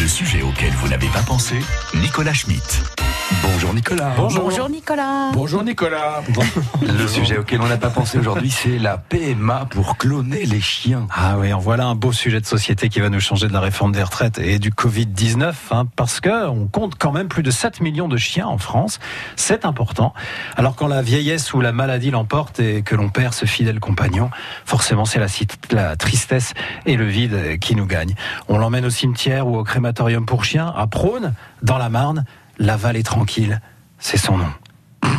Le sujet auquel vous n'avez pas pensé, Nicolas Schmitt. Bonjour Nicolas. Bonjour Nicolas. Bonjour Nicolas. Le sujet auquel on n'a pas pensé aujourd'hui, c'est la PMA pour cloner les chiens. Ah oui, en voilà un beau sujet de société qui va nous changer de la réforme des retraites et du Covid-19, hein, parce que on compte quand même plus de 7 millions de chiens en France. C'est important. Alors quand la vieillesse ou la maladie l'emporte et que l'on perd ce fidèle compagnon, forcément c'est la, la tristesse et le vide qui nous gagnent. On l'emmène au cimetière ou au crématorium pour chiens, à Prône, dans la Marne. La vallée tranquille, c'est son nom.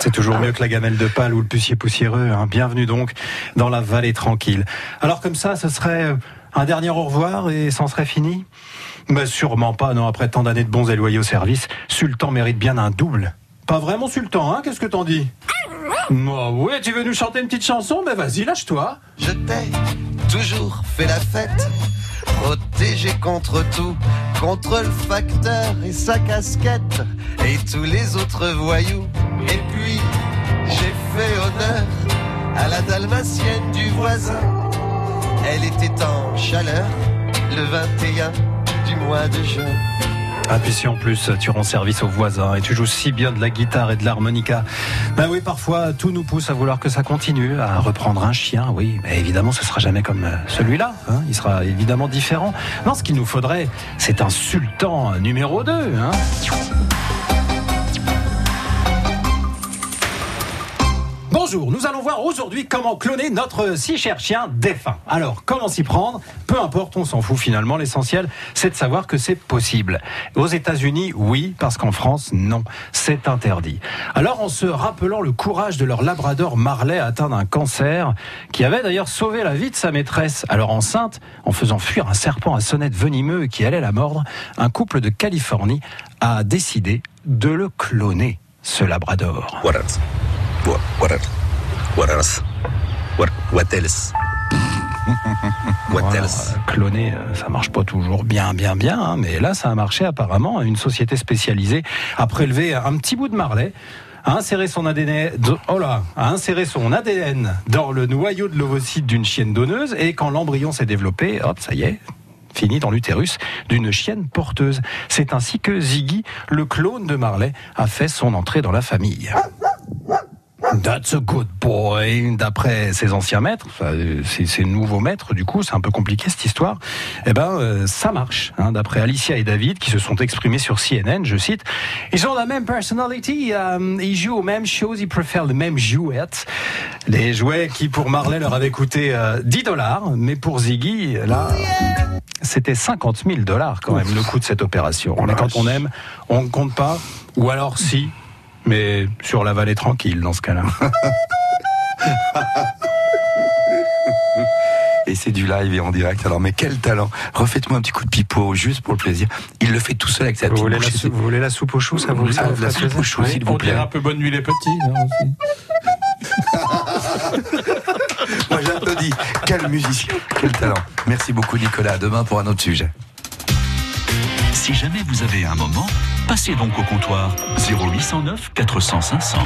C'est toujours mieux que la gamelle de pâle ou le pucier poussiéreux. Hein. Bienvenue donc dans la vallée tranquille. Alors comme ça, ce serait euh, un dernier au revoir et c'en serait fini? Mais sûrement pas, non. Après tant d'années de bons et loyaux services, Sultan mérite bien un double. Pas vraiment Sultan, hein Qu'est-ce que t'en dis Oh, ouais, tu veux nous chanter une petite chanson Mais vas-y, lâche-toi. Je t'ai toujours fait la fête, protégé contre tout, contre le facteur et sa casquette, et tous les autres voyous. Et puis, j'ai fait honneur à la dalmatienne du voisin. Elle était en chaleur le 21 du mois de juin. Ah, puis si en plus tu rends service aux voisins et tu joues si bien de la guitare et de l'harmonica, ben oui, parfois tout nous pousse à vouloir que ça continue, à reprendre un chien, oui, mais évidemment ce sera jamais comme euh, celui-là, hein. il sera évidemment différent. Non, ce qu'il nous faudrait, c'est un sultan numéro 2. Hein. Bonjour, nous allons voir aujourd'hui comment cloner notre si cher chien défunt. Alors, comment s'y prendre? Peu importe, on s'en fout finalement. L'essentiel, c'est de savoir que c'est possible. Aux États-Unis, oui, parce qu'en France, non, c'est interdit. Alors, en se rappelant le courage de leur labrador Marley atteint d'un cancer, qui avait d'ailleurs sauvé la vie de sa maîtresse, alors enceinte, en faisant fuir un serpent à sonnette venimeux qui allait la mordre, un couple de Californie a décidé de le cloner, ce labrador. Else? What, what else? What else? What, what else? What Voilà, else? Cloner, euh, ça marche pas toujours bien, bien, bien, hein, mais là, ça a marché apparemment. Une société spécialisée a prélevé un petit bout de marlet a inséré son ADN, oh là, a inséré son ADN dans le noyau de l'ovocyte d'une chienne donneuse et quand l'embryon s'est développé, hop, ça y est, fini dans l'utérus d'une chienne porteuse. C'est ainsi que Ziggy, le clone de Marley, a fait son entrée dans la famille. That's a good boy. D'après ses anciens maîtres, enfin, ses, ses nouveaux maîtres, du coup, c'est un peu compliqué cette histoire. Eh ben, euh, ça marche. Hein, D'après Alicia et David, qui se sont exprimés sur CNN, je cite, ils ont la même personality, euh, ils jouent aux mêmes choses, ils préfèrent les mêmes jouettes. Les jouets qui, pour Marley, leur avaient coûté euh, 10 dollars, mais pour Ziggy, là, c'était 50 000 dollars quand même le coût de cette opération. Mais quand on aime, on ne compte pas, ou alors si, mais sur la vallée tranquille dans ce cas-là. Et c'est du live et en direct. Alors, mais quel talent Refaites-moi un petit coup de pipeau, juste pour le plaisir. Il le fait tout seul avec sa Vous petite voulez, la bouche. sou- vous voulez la soupe aux choux, ça vous, Ah, vous la soupe aux choux, s'il vous On dirait plaît. un peu bonne nuit les petits. aussi. Moi, j'applaudis. Quel musicien, quel talent. Merci beaucoup, Nicolas. À demain pour un autre sujet. Si jamais vous avez un moment, passez donc au comptoir 0809 400 500.